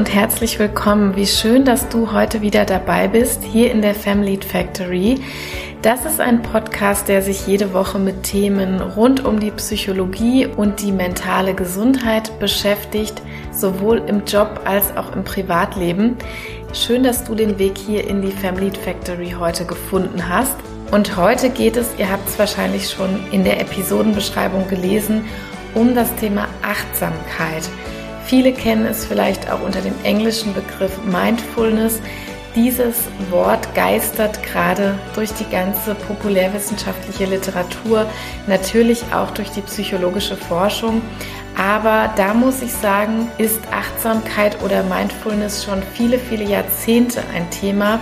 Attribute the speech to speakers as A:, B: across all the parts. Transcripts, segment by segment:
A: und herzlich willkommen. Wie schön, dass du heute wieder dabei bist, hier in der Family Factory. Das ist ein Podcast, der sich jede Woche mit Themen rund um die Psychologie und die mentale Gesundheit beschäftigt, sowohl im Job als auch im Privatleben. Schön, dass du den Weg hier in die Family Factory heute gefunden hast. Und heute geht es, ihr habt es wahrscheinlich schon in der Episodenbeschreibung gelesen, um das Thema Achtsamkeit. Viele kennen es vielleicht auch unter dem englischen Begriff Mindfulness. Dieses Wort geistert gerade durch die ganze populärwissenschaftliche Literatur, natürlich auch durch die psychologische Forschung. Aber da muss ich sagen, ist Achtsamkeit oder Mindfulness schon viele, viele Jahrzehnte ein Thema.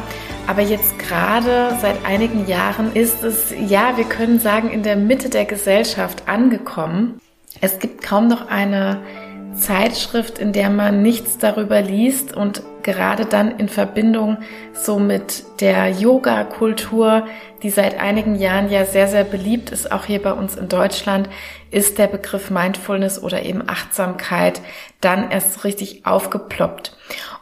A: Aber jetzt gerade seit einigen Jahren ist es, ja, wir können sagen, in der Mitte der Gesellschaft angekommen. Es gibt kaum noch eine Zeitschrift, in der man nichts darüber liest und gerade dann in Verbindung so mit der Yoga-Kultur, die seit einigen Jahren ja sehr, sehr beliebt ist, auch hier bei uns in Deutschland, ist der Begriff Mindfulness oder eben Achtsamkeit dann erst richtig aufgeploppt.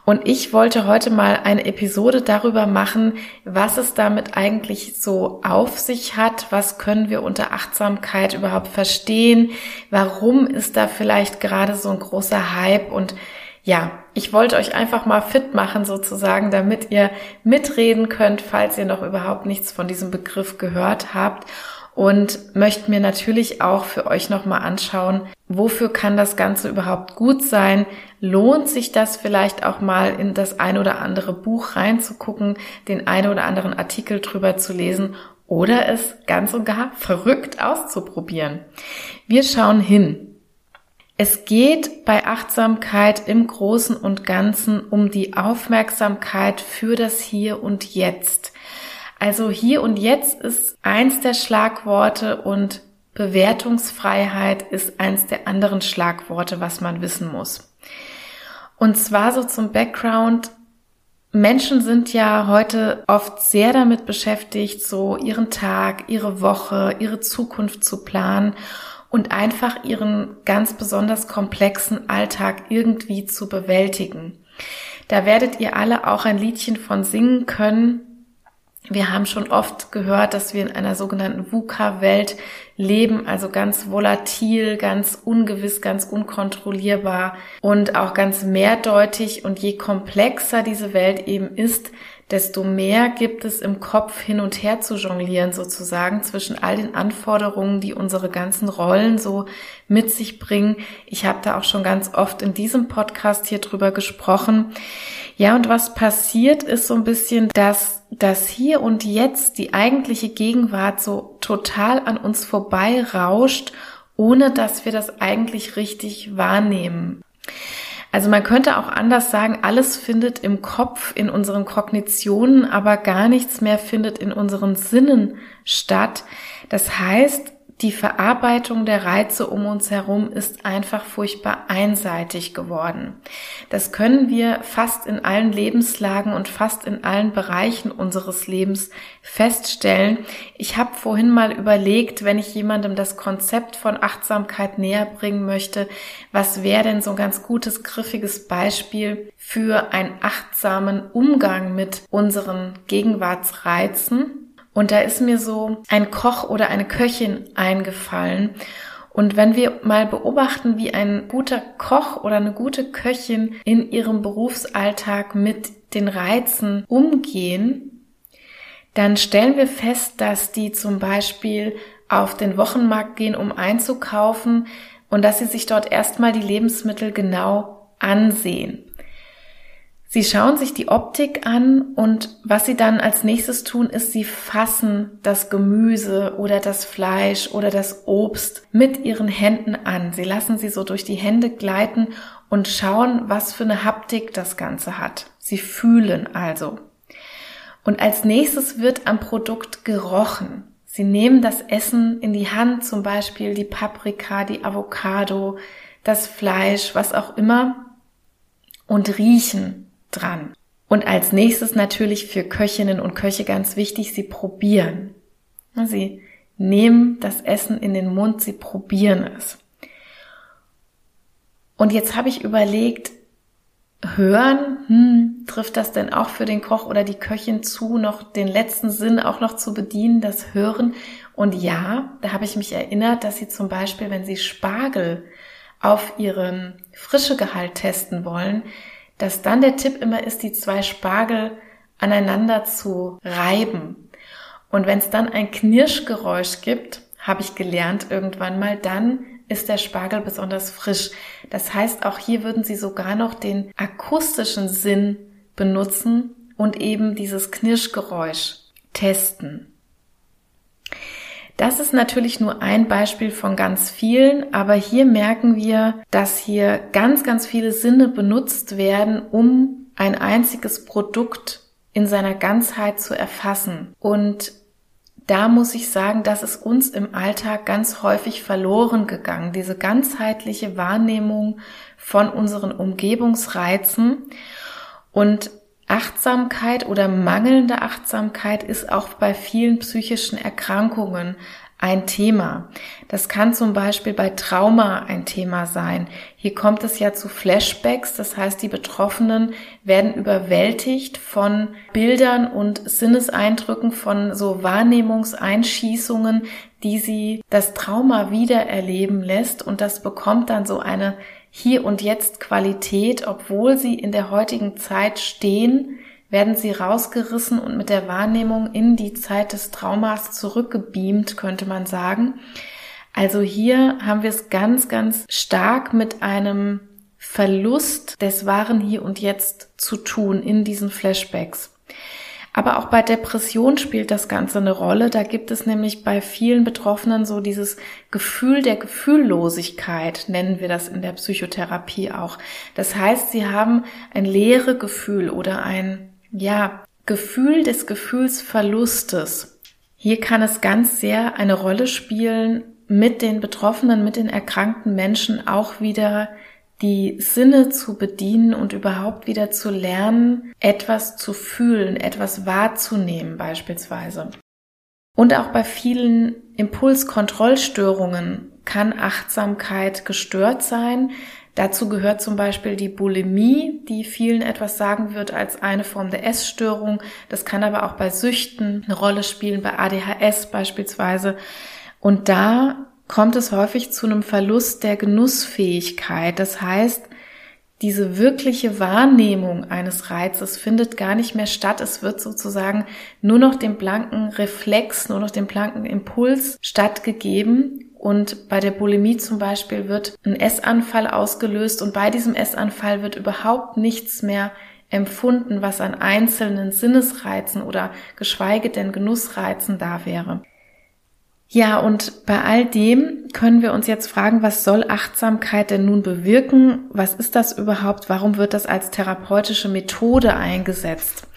A: Und ich wollte heute mal eine Episode darüber machen, was es damit eigentlich so auf sich hat, was können wir unter Achtsamkeit überhaupt verstehen, warum ist da vielleicht gerade so ein großer Hype? Und ja, ich wollte euch einfach mal fit machen sozusagen, damit ihr mitreden könnt, falls ihr noch überhaupt nichts von diesem Begriff gehört habt und möchte mir natürlich auch für euch nochmal anschauen, wofür kann das Ganze überhaupt gut sein? Lohnt sich das vielleicht auch mal in das ein oder andere Buch reinzugucken, den ein oder anderen Artikel drüber zu lesen oder es ganz und gar verrückt auszuprobieren? Wir schauen hin. Es geht bei Achtsamkeit im Großen und Ganzen um die Aufmerksamkeit für das Hier und Jetzt. Also hier und jetzt ist eins der Schlagworte und Bewertungsfreiheit ist eins der anderen Schlagworte, was man wissen muss. Und zwar so zum Background. Menschen sind ja heute oft sehr damit beschäftigt, so ihren Tag, ihre Woche, ihre Zukunft zu planen und einfach ihren ganz besonders komplexen Alltag irgendwie zu bewältigen. Da werdet ihr alle auch ein Liedchen von singen können. Wir haben schon oft gehört, dass wir in einer sogenannten VUCA-Welt leben, also ganz volatil, ganz ungewiss, ganz unkontrollierbar und auch ganz mehrdeutig. Und je komplexer diese Welt eben ist, desto mehr gibt es im Kopf hin und her zu jonglieren sozusagen zwischen all den Anforderungen, die unsere ganzen Rollen so mit sich bringen. Ich habe da auch schon ganz oft in diesem Podcast hier drüber gesprochen. Ja, und was passiert ist so ein bisschen, dass das hier und jetzt die eigentliche Gegenwart so total an uns vorbei rauscht, ohne dass wir das eigentlich richtig wahrnehmen. Also man könnte auch anders sagen, alles findet im Kopf, in unseren Kognitionen, aber gar nichts mehr findet in unseren Sinnen statt. Das heißt, die Verarbeitung der Reize um uns herum ist einfach furchtbar einseitig geworden. Das können wir fast in allen Lebenslagen und fast in allen Bereichen unseres Lebens feststellen. Ich habe vorhin mal überlegt, wenn ich jemandem das Konzept von Achtsamkeit näher bringen möchte, was wäre denn so ein ganz gutes, griffiges Beispiel für einen achtsamen Umgang mit unseren Gegenwartsreizen? Und da ist mir so ein Koch oder eine Köchin eingefallen. Und wenn wir mal beobachten, wie ein guter Koch oder eine gute Köchin in ihrem Berufsalltag mit den Reizen umgehen, dann stellen wir fest, dass die zum Beispiel auf den Wochenmarkt gehen, um einzukaufen und dass sie sich dort erstmal die Lebensmittel genau ansehen. Sie schauen sich die Optik an und was sie dann als nächstes tun, ist, sie fassen das Gemüse oder das Fleisch oder das Obst mit ihren Händen an. Sie lassen sie so durch die Hände gleiten und schauen, was für eine Haptik das Ganze hat. Sie fühlen also. Und als nächstes wird am Produkt gerochen. Sie nehmen das Essen in die Hand, zum Beispiel die Paprika, die Avocado, das Fleisch, was auch immer, und riechen dran. Und als nächstes natürlich für Köchinnen und Köche ganz wichtig, sie probieren. Sie nehmen das Essen in den Mund, sie probieren es. Und jetzt habe ich überlegt, hören, hm, trifft das denn auch für den Koch oder die Köchin zu, noch den letzten Sinn auch noch zu bedienen, das Hören? Und ja, da habe ich mich erinnert, dass sie zum Beispiel, wenn sie Spargel auf ihren Frischegehalt testen wollen, dass dann der Tipp immer ist, die zwei Spargel aneinander zu reiben. Und wenn es dann ein Knirschgeräusch gibt, habe ich gelernt irgendwann mal, dann ist der Spargel besonders frisch. Das heißt, auch hier würden Sie sogar noch den akustischen Sinn benutzen und eben dieses Knirschgeräusch testen. Das ist natürlich nur ein Beispiel von ganz vielen, aber hier merken wir, dass hier ganz, ganz viele Sinne benutzt werden, um ein einziges Produkt in seiner Ganzheit zu erfassen. Und da muss ich sagen, das ist uns im Alltag ganz häufig verloren gegangen, diese ganzheitliche Wahrnehmung von unseren Umgebungsreizen. Und Achtsamkeit oder mangelnde Achtsamkeit ist auch bei vielen psychischen Erkrankungen ein Thema. Das kann zum Beispiel bei Trauma ein Thema sein. Hier kommt es ja zu Flashbacks, das heißt, die Betroffenen werden überwältigt von Bildern und Sinneseindrücken, von so Wahrnehmungseinschießungen, die sie das Trauma wiedererleben lässt und das bekommt dann so eine hier und jetzt Qualität, obwohl sie in der heutigen Zeit stehen, werden sie rausgerissen und mit der Wahrnehmung in die Zeit des Traumas zurückgebeamt, könnte man sagen. Also hier haben wir es ganz, ganz stark mit einem Verlust des wahren Hier und Jetzt zu tun in diesen Flashbacks. Aber auch bei Depression spielt das Ganze eine Rolle. Da gibt es nämlich bei vielen Betroffenen so dieses Gefühl der Gefühllosigkeit, nennen wir das in der Psychotherapie auch. Das heißt, sie haben ein leere Gefühl oder ein ja, Gefühl des Gefühlsverlustes. Hier kann es ganz sehr eine Rolle spielen, mit den Betroffenen, mit den erkrankten Menschen auch wieder die Sinne zu bedienen und überhaupt wieder zu lernen, etwas zu fühlen, etwas wahrzunehmen beispielsweise. Und auch bei vielen Impulskontrollstörungen kann Achtsamkeit gestört sein. Dazu gehört zum Beispiel die Bulimie, die vielen etwas sagen wird als eine Form der Essstörung. Das kann aber auch bei Süchten eine Rolle spielen, bei ADHS beispielsweise. Und da kommt es häufig zu einem Verlust der Genussfähigkeit. Das heißt, diese wirkliche Wahrnehmung eines Reizes findet gar nicht mehr statt. Es wird sozusagen nur noch dem blanken Reflex, nur noch dem blanken Impuls stattgegeben und bei der Bulimie zum Beispiel wird ein Essanfall ausgelöst und bei diesem Essanfall wird überhaupt nichts mehr empfunden, was an einzelnen Sinnesreizen oder geschweige denn Genussreizen da wäre. Ja, und bei all dem können wir uns jetzt fragen, was soll Achtsamkeit denn nun bewirken? Was ist das überhaupt? Warum wird das als therapeutische Methode eingesetzt?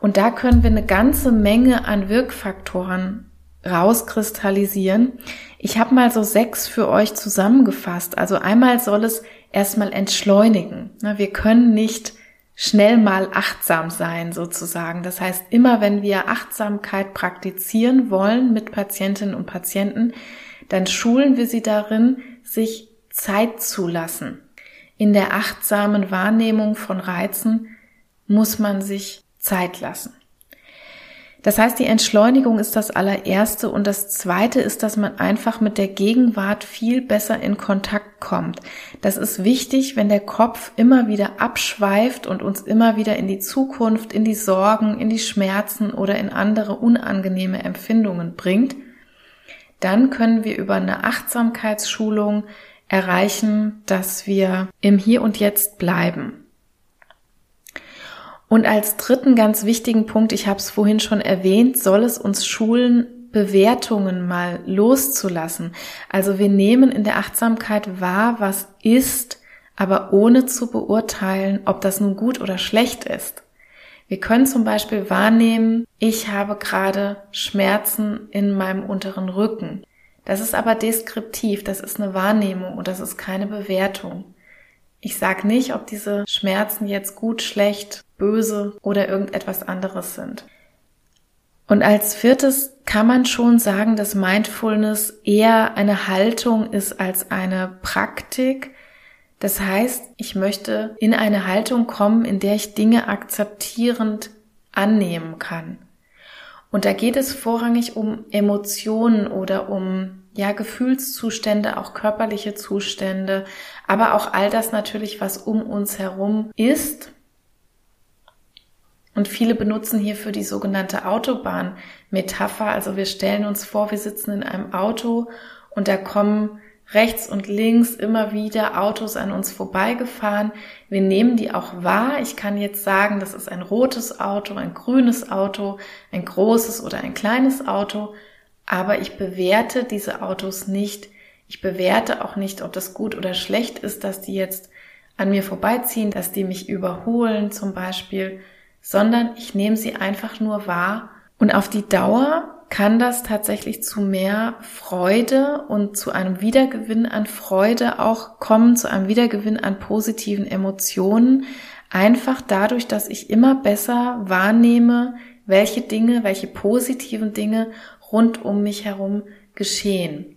A: Und da können wir eine ganze Menge an Wirkfaktoren rauskristallisieren. Ich habe mal so sechs für euch zusammengefasst. Also einmal soll es erstmal entschleunigen. Wir können nicht schnell mal achtsam sein sozusagen. Das heißt, immer wenn wir Achtsamkeit praktizieren wollen mit Patientinnen und Patienten, dann schulen wir sie darin, sich Zeit zu lassen. In der achtsamen Wahrnehmung von Reizen muss man sich Zeit lassen. Das heißt, die Entschleunigung ist das allererste und das zweite ist, dass man einfach mit der Gegenwart viel besser in Kontakt kommt. Das ist wichtig, wenn der Kopf immer wieder abschweift und uns immer wieder in die Zukunft, in die Sorgen, in die Schmerzen oder in andere unangenehme Empfindungen bringt. Dann können wir über eine Achtsamkeitsschulung erreichen, dass wir im Hier und Jetzt bleiben. Und als dritten ganz wichtigen Punkt, ich habe es vorhin schon erwähnt, soll es uns schulen, Bewertungen mal loszulassen. Also wir nehmen in der Achtsamkeit wahr, was ist, aber ohne zu beurteilen, ob das nun gut oder schlecht ist. Wir können zum Beispiel wahrnehmen, ich habe gerade Schmerzen in meinem unteren Rücken. Das ist aber deskriptiv, das ist eine Wahrnehmung und das ist keine Bewertung. Ich sage nicht, ob diese Schmerzen jetzt gut, schlecht, böse oder irgendetwas anderes sind. Und als viertes kann man schon sagen, dass Mindfulness eher eine Haltung ist als eine Praktik. Das heißt, ich möchte in eine Haltung kommen, in der ich Dinge akzeptierend annehmen kann. Und da geht es vorrangig um Emotionen oder um ja, Gefühlszustände, auch körperliche Zustände, aber auch all das natürlich, was um uns herum ist. Und viele benutzen hierfür die sogenannte Autobahn-Metapher. Also wir stellen uns vor, wir sitzen in einem Auto und da kommen rechts und links immer wieder Autos an uns vorbeigefahren. Wir nehmen die auch wahr. Ich kann jetzt sagen, das ist ein rotes Auto, ein grünes Auto, ein großes oder ein kleines Auto. Aber ich bewerte diese Autos nicht. Ich bewerte auch nicht, ob das gut oder schlecht ist, dass die jetzt an mir vorbeiziehen, dass die mich überholen zum Beispiel, sondern ich nehme sie einfach nur wahr. Und auf die Dauer kann das tatsächlich zu mehr Freude und zu einem Wiedergewinn an Freude auch kommen, zu einem Wiedergewinn an positiven Emotionen, einfach dadurch, dass ich immer besser wahrnehme, welche Dinge, welche positiven Dinge rund um mich herum geschehen.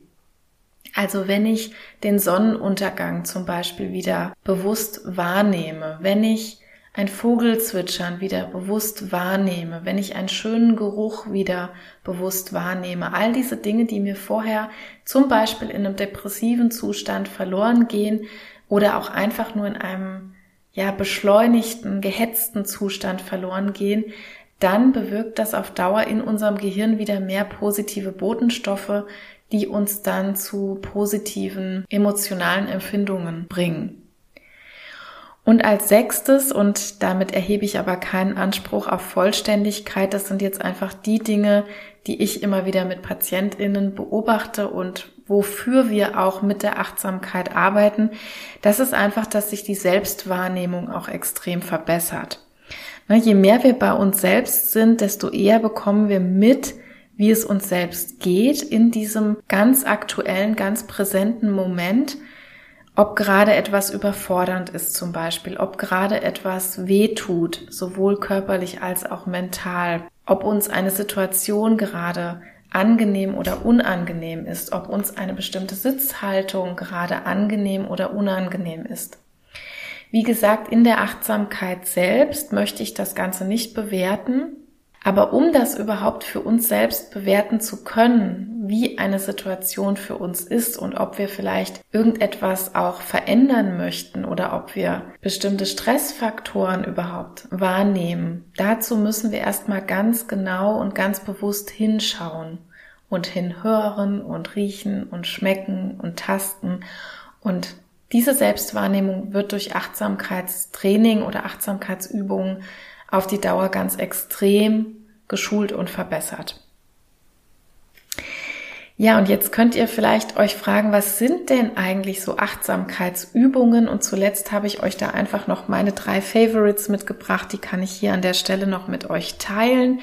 A: Also wenn ich den Sonnenuntergang zum Beispiel wieder bewusst wahrnehme, wenn ich ein Vogelzwitschern wieder bewusst wahrnehme, wenn ich einen schönen Geruch wieder bewusst wahrnehme, all diese Dinge, die mir vorher zum Beispiel in einem depressiven Zustand verloren gehen oder auch einfach nur in einem ja beschleunigten, gehetzten Zustand verloren gehen, dann bewirkt das auf Dauer in unserem Gehirn wieder mehr positive Botenstoffe, die uns dann zu positiven emotionalen Empfindungen bringen. Und als sechstes, und damit erhebe ich aber keinen Anspruch auf Vollständigkeit, das sind jetzt einfach die Dinge, die ich immer wieder mit Patientinnen beobachte und wofür wir auch mit der Achtsamkeit arbeiten, das ist einfach, dass sich die Selbstwahrnehmung auch extrem verbessert. Je mehr wir bei uns selbst sind, desto eher bekommen wir mit, wie es uns selbst geht in diesem ganz aktuellen, ganz präsenten Moment ob gerade etwas überfordernd ist zum Beispiel, ob gerade etwas weh tut, sowohl körperlich als auch mental, ob uns eine Situation gerade angenehm oder unangenehm ist, ob uns eine bestimmte Sitzhaltung gerade angenehm oder unangenehm ist. Wie gesagt, in der Achtsamkeit selbst möchte ich das Ganze nicht bewerten, aber um das überhaupt für uns selbst bewerten zu können, wie eine Situation für uns ist und ob wir vielleicht irgendetwas auch verändern möchten oder ob wir bestimmte Stressfaktoren überhaupt wahrnehmen, dazu müssen wir erstmal ganz genau und ganz bewusst hinschauen und hinhören und riechen und schmecken und tasten und diese Selbstwahrnehmung wird durch Achtsamkeitstraining oder Achtsamkeitsübungen auf die Dauer ganz extrem geschult und verbessert. Ja, und jetzt könnt ihr vielleicht euch fragen, was sind denn eigentlich so Achtsamkeitsübungen? Und zuletzt habe ich euch da einfach noch meine drei Favorites mitgebracht, die kann ich hier an der Stelle noch mit euch teilen.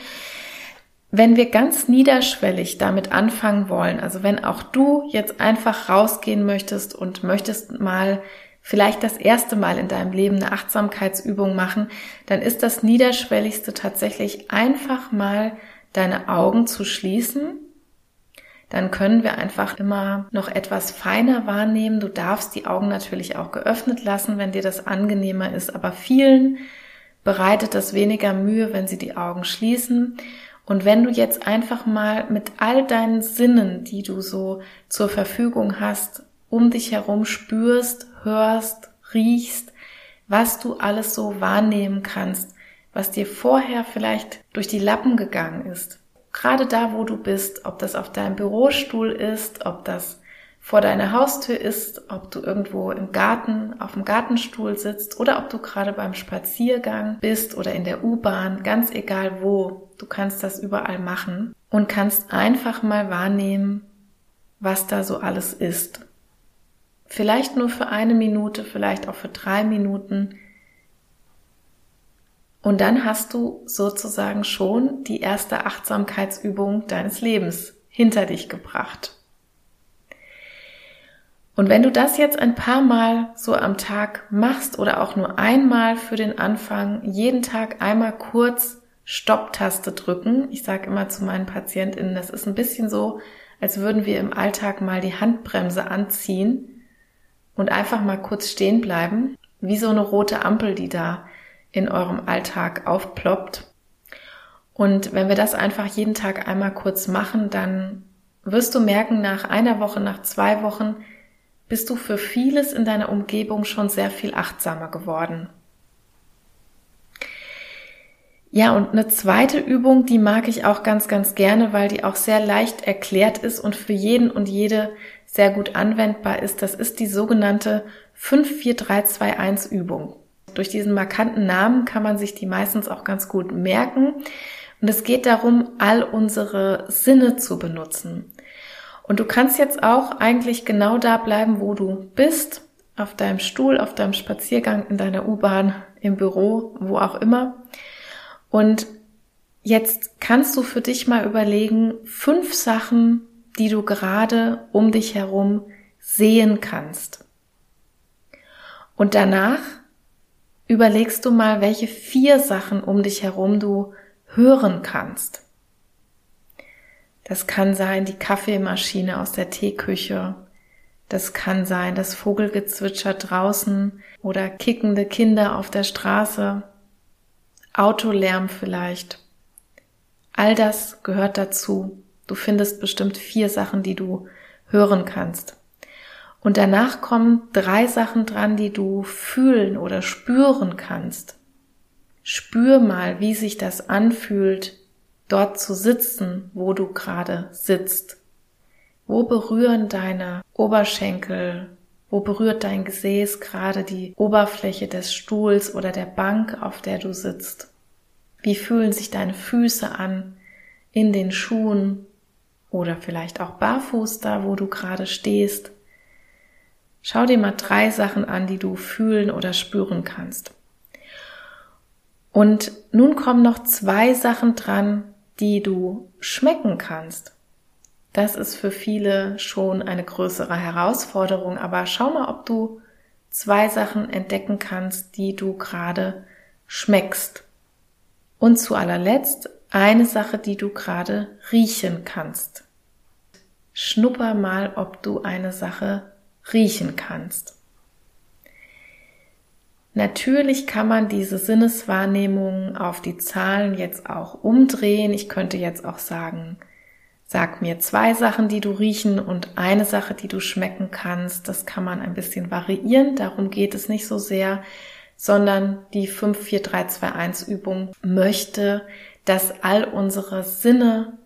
A: Wenn wir ganz niederschwellig damit anfangen wollen, also wenn auch du jetzt einfach rausgehen möchtest und möchtest mal vielleicht das erste Mal in deinem Leben eine Achtsamkeitsübung machen, dann ist das Niederschwelligste tatsächlich einfach mal deine Augen zu schließen. Dann können wir einfach immer noch etwas feiner wahrnehmen. Du darfst die Augen natürlich auch geöffnet lassen, wenn dir das angenehmer ist, aber vielen bereitet das weniger Mühe, wenn sie die Augen schließen. Und wenn du jetzt einfach mal mit all deinen Sinnen, die du so zur Verfügung hast, um dich herum spürst, hörst, riechst, was du alles so wahrnehmen kannst, was dir vorher vielleicht durch die Lappen gegangen ist. Gerade da, wo du bist, ob das auf deinem Bürostuhl ist, ob das vor deiner Haustür ist, ob du irgendwo im Garten auf dem Gartenstuhl sitzt oder ob du gerade beim Spaziergang bist oder in der U-Bahn, ganz egal wo, du kannst das überall machen und kannst einfach mal wahrnehmen, was da so alles ist. Vielleicht nur für eine Minute, vielleicht auch für drei Minuten. Und dann hast du sozusagen schon die erste Achtsamkeitsübung deines Lebens hinter dich gebracht. Und wenn du das jetzt ein paar Mal so am Tag machst oder auch nur einmal für den Anfang, jeden Tag einmal kurz Stopptaste drücken. Ich sage immer zu meinen Patientinnen, das ist ein bisschen so, als würden wir im Alltag mal die Handbremse anziehen und einfach mal kurz stehen bleiben, wie so eine rote Ampel, die da in eurem Alltag aufploppt. Und wenn wir das einfach jeden Tag einmal kurz machen, dann wirst du merken, nach einer Woche, nach zwei Wochen bist du für vieles in deiner Umgebung schon sehr viel achtsamer geworden. Ja, und eine zweite Übung, die mag ich auch ganz, ganz gerne, weil die auch sehr leicht erklärt ist und für jeden und jede sehr gut anwendbar ist. Das ist die sogenannte 54321 Übung. Durch diesen markanten Namen kann man sich die meistens auch ganz gut merken. Und es geht darum, all unsere Sinne zu benutzen. Und du kannst jetzt auch eigentlich genau da bleiben, wo du bist, auf deinem Stuhl, auf deinem Spaziergang, in deiner U-Bahn, im Büro, wo auch immer. Und jetzt kannst du für dich mal überlegen, fünf Sachen, die du gerade um dich herum sehen kannst. Und danach überlegst du mal, welche vier Sachen um dich herum du hören kannst. Das kann sein die Kaffeemaschine aus der Teeküche. Das kann sein das Vogelgezwitscher draußen oder kickende Kinder auf der Straße. Autolärm vielleicht. All das gehört dazu. Du findest bestimmt vier Sachen, die du hören kannst. Und danach kommen drei Sachen dran, die du fühlen oder spüren kannst. Spür mal, wie sich das anfühlt, dort zu sitzen, wo du gerade sitzt. Wo berühren deine Oberschenkel, wo berührt dein Gesäß gerade die Oberfläche des Stuhls oder der Bank, auf der du sitzt? Wie fühlen sich deine Füße an in den Schuhen oder vielleicht auch barfuß da, wo du gerade stehst? Schau dir mal drei Sachen an, die du fühlen oder spüren kannst. Und nun kommen noch zwei Sachen dran, die du schmecken kannst. Das ist für viele schon eine größere Herausforderung, aber schau mal, ob du zwei Sachen entdecken kannst, die du gerade schmeckst. Und zu allerletzt eine Sache, die du gerade riechen kannst. Schnupper mal, ob du eine Sache riechen kannst. Natürlich kann man diese Sinneswahrnehmung auf die Zahlen jetzt auch umdrehen. Ich könnte jetzt auch sagen, Sag mir zwei Sachen, die du riechen und eine Sache, die du schmecken kannst. Das kann man ein bisschen variieren. Darum geht es nicht so sehr, sondern die 54321 Übung möchte, dass all unsere Sinne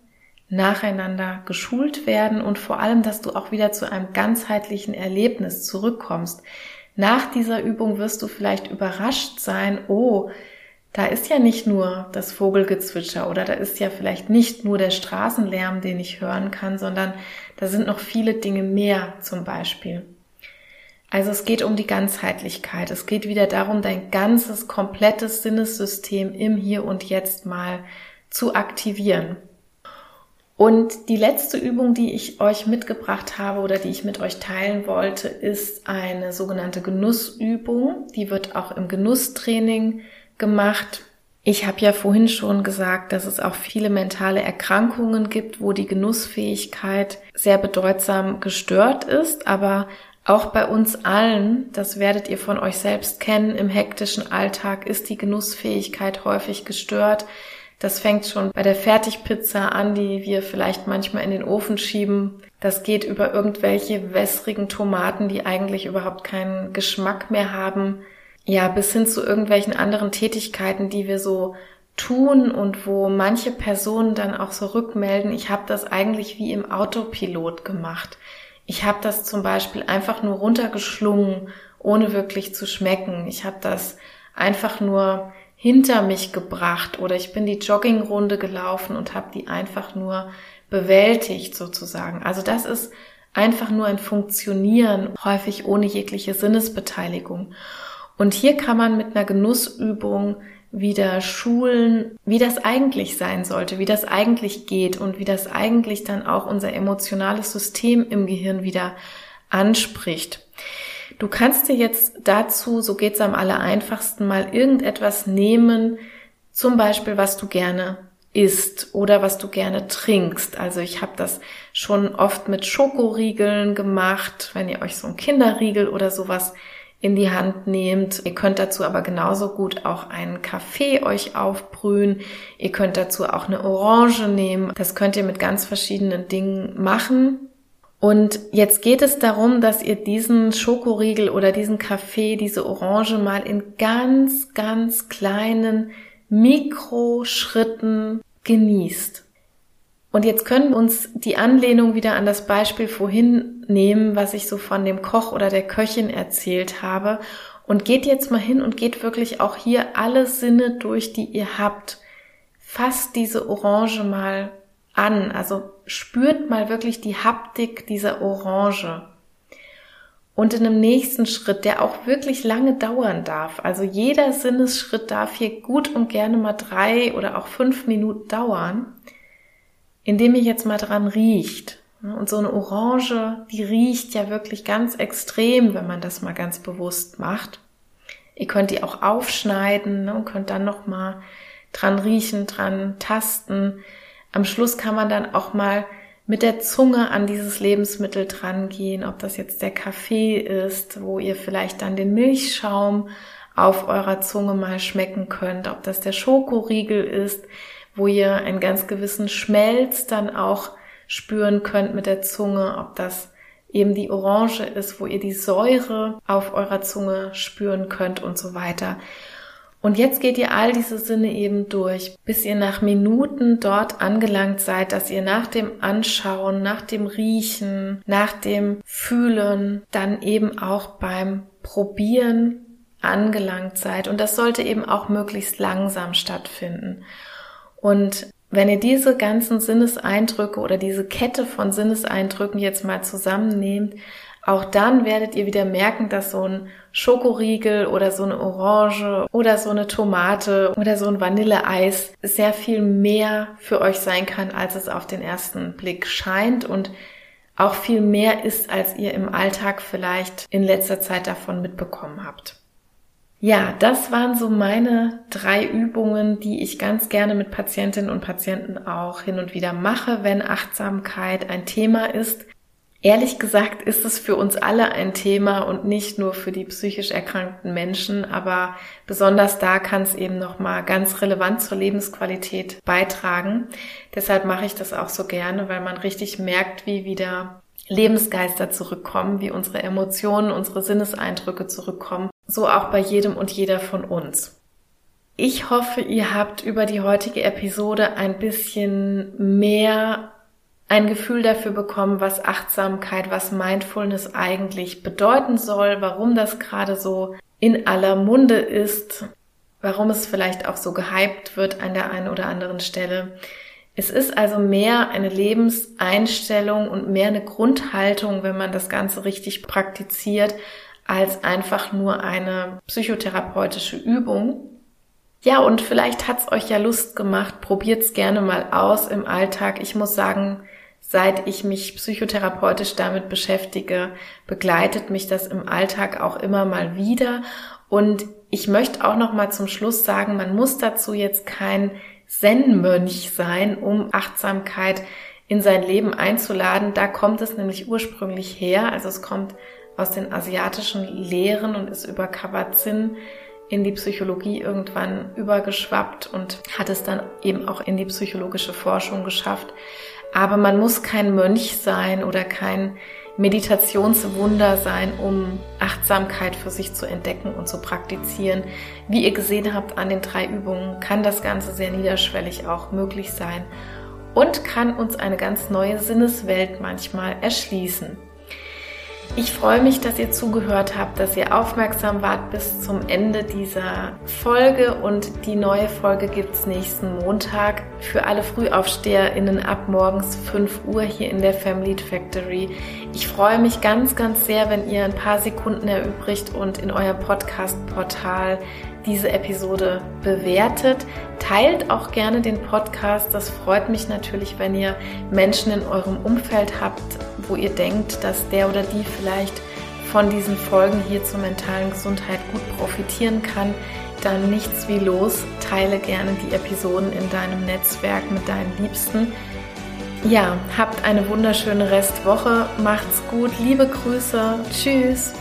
A: nacheinander geschult werden und vor allem, dass du auch wieder zu einem ganzheitlichen Erlebnis zurückkommst. Nach dieser Übung wirst du vielleicht überrascht sein, oh, da ist ja nicht nur das Vogelgezwitscher oder da ist ja vielleicht nicht nur der Straßenlärm, den ich hören kann, sondern da sind noch viele Dinge mehr zum Beispiel. Also es geht um die Ganzheitlichkeit. Es geht wieder darum, dein ganzes, komplettes Sinnessystem im Hier und Jetzt mal zu aktivieren. Und die letzte Übung, die ich euch mitgebracht habe oder die ich mit euch teilen wollte, ist eine sogenannte Genussübung. Die wird auch im Genusstraining gemacht. Ich habe ja vorhin schon gesagt, dass es auch viele mentale Erkrankungen gibt, wo die Genussfähigkeit sehr bedeutsam gestört ist, aber auch bei uns allen, das werdet ihr von euch selbst kennen, im hektischen Alltag ist die Genussfähigkeit häufig gestört. Das fängt schon bei der Fertigpizza an, die wir vielleicht manchmal in den Ofen schieben. Das geht über irgendwelche wässrigen Tomaten, die eigentlich überhaupt keinen Geschmack mehr haben ja, bis hin zu irgendwelchen anderen Tätigkeiten, die wir so tun und wo manche Personen dann auch so rückmelden, ich habe das eigentlich wie im Autopilot gemacht. Ich habe das zum Beispiel einfach nur runtergeschlungen, ohne wirklich zu schmecken. Ich habe das einfach nur hinter mich gebracht oder ich bin die Joggingrunde gelaufen und habe die einfach nur bewältigt sozusagen. Also das ist einfach nur ein Funktionieren, häufig ohne jegliche Sinnesbeteiligung. Und hier kann man mit einer Genussübung wieder schulen, wie das eigentlich sein sollte, wie das eigentlich geht und wie das eigentlich dann auch unser emotionales System im Gehirn wieder anspricht. Du kannst dir jetzt dazu, so geht's am aller einfachsten, mal irgendetwas nehmen, zum Beispiel, was du gerne isst oder was du gerne trinkst. Also ich habe das schon oft mit Schokoriegeln gemacht, wenn ihr euch so ein Kinderriegel oder sowas in die Hand nehmt. Ihr könnt dazu aber genauso gut auch einen Kaffee euch aufbrühen. Ihr könnt dazu auch eine Orange nehmen. Das könnt ihr mit ganz verschiedenen Dingen machen. Und jetzt geht es darum, dass ihr diesen Schokoriegel oder diesen Kaffee, diese Orange mal in ganz, ganz kleinen Mikroschritten genießt. Und jetzt können wir uns die Anlehnung wieder an das Beispiel vorhin nehmen, was ich so von dem Koch oder der Köchin erzählt habe. Und geht jetzt mal hin und geht wirklich auch hier alle Sinne durch, die ihr habt. Fasst diese Orange mal an. Also spürt mal wirklich die Haptik dieser Orange. Und in einem nächsten Schritt, der auch wirklich lange dauern darf, also jeder Sinnesschritt darf hier gut und gerne mal drei oder auch fünf Minuten dauern, indem ihr jetzt mal dran riecht. Und so eine Orange, die riecht ja wirklich ganz extrem, wenn man das mal ganz bewusst macht. Ihr könnt die auch aufschneiden und könnt dann noch mal dran riechen, dran tasten. Am Schluss kann man dann auch mal mit der Zunge an dieses Lebensmittel drangehen, ob das jetzt der Kaffee ist, wo ihr vielleicht dann den Milchschaum auf eurer Zunge mal schmecken könnt, ob das der Schokoriegel ist, wo ihr einen ganz gewissen Schmelz dann auch spüren könnt mit der Zunge, ob das eben die Orange ist, wo ihr die Säure auf eurer Zunge spüren könnt und so weiter. Und jetzt geht ihr all diese Sinne eben durch, bis ihr nach Minuten dort angelangt seid, dass ihr nach dem Anschauen, nach dem Riechen, nach dem Fühlen, dann eben auch beim Probieren angelangt seid. Und das sollte eben auch möglichst langsam stattfinden. Und wenn ihr diese ganzen Sinneseindrücke oder diese Kette von Sinneseindrücken jetzt mal zusammennehmt, auch dann werdet ihr wieder merken, dass so ein Schokoriegel oder so eine Orange oder so eine Tomate oder so ein Vanilleeis sehr viel mehr für euch sein kann, als es auf den ersten Blick scheint und auch viel mehr ist, als ihr im Alltag vielleicht in letzter Zeit davon mitbekommen habt. Ja, das waren so meine drei Übungen, die ich ganz gerne mit Patientinnen und Patienten auch hin und wieder mache, wenn Achtsamkeit ein Thema ist. Ehrlich gesagt ist es für uns alle ein Thema und nicht nur für die psychisch erkrankten Menschen, aber besonders da kann es eben nochmal ganz relevant zur Lebensqualität beitragen. Deshalb mache ich das auch so gerne, weil man richtig merkt, wie wieder Lebensgeister zurückkommen, wie unsere Emotionen, unsere Sinneseindrücke zurückkommen. So auch bei jedem und jeder von uns. Ich hoffe, ihr habt über die heutige Episode ein bisschen mehr ein Gefühl dafür bekommen, was Achtsamkeit, was Mindfulness eigentlich bedeuten soll, warum das gerade so in aller Munde ist, warum es vielleicht auch so gehypt wird an der einen oder anderen Stelle. Es ist also mehr eine Lebenseinstellung und mehr eine Grundhaltung, wenn man das Ganze richtig praktiziert, als einfach nur eine psychotherapeutische Übung. Ja, und vielleicht hat's euch ja Lust gemacht, probiert's gerne mal aus im Alltag. Ich muss sagen, seit ich mich psychotherapeutisch damit beschäftige, begleitet mich das im Alltag auch immer mal wieder. Und ich möchte auch noch mal zum Schluss sagen, man muss dazu jetzt kein Zen-Mönch sein, um Achtsamkeit in sein Leben einzuladen. Da kommt es nämlich ursprünglich her. Also es kommt aus den asiatischen Lehren und ist über Kabat-Zinn in die Psychologie irgendwann übergeschwappt und hat es dann eben auch in die psychologische Forschung geschafft. Aber man muss kein Mönch sein oder kein Meditationswunder sein, um Achtsamkeit für sich zu entdecken und zu praktizieren. Wie ihr gesehen habt an den drei Übungen, kann das Ganze sehr niederschwellig auch möglich sein und kann uns eine ganz neue Sinneswelt manchmal erschließen. Ich freue mich, dass ihr zugehört habt, dass ihr aufmerksam wart bis zum Ende dieser Folge und die neue Folge gibt es nächsten Montag für alle FrühaufsteherInnen ab morgens 5 Uhr hier in der Family Factory. Ich freue mich ganz, ganz sehr, wenn ihr ein paar Sekunden erübrigt und in eurem Podcast-Portal diese Episode bewertet. Teilt auch gerne den Podcast. Das freut mich natürlich, wenn ihr Menschen in eurem Umfeld habt, wo ihr denkt, dass der oder die vielleicht von diesen Folgen hier zur mentalen Gesundheit gut profitieren kann. dann nichts wie los. Teile gerne die Episoden in deinem Netzwerk mit deinen Liebsten. Ja, habt eine wunderschöne Restwoche. Macht's gut. Liebe Grüße. Tschüss.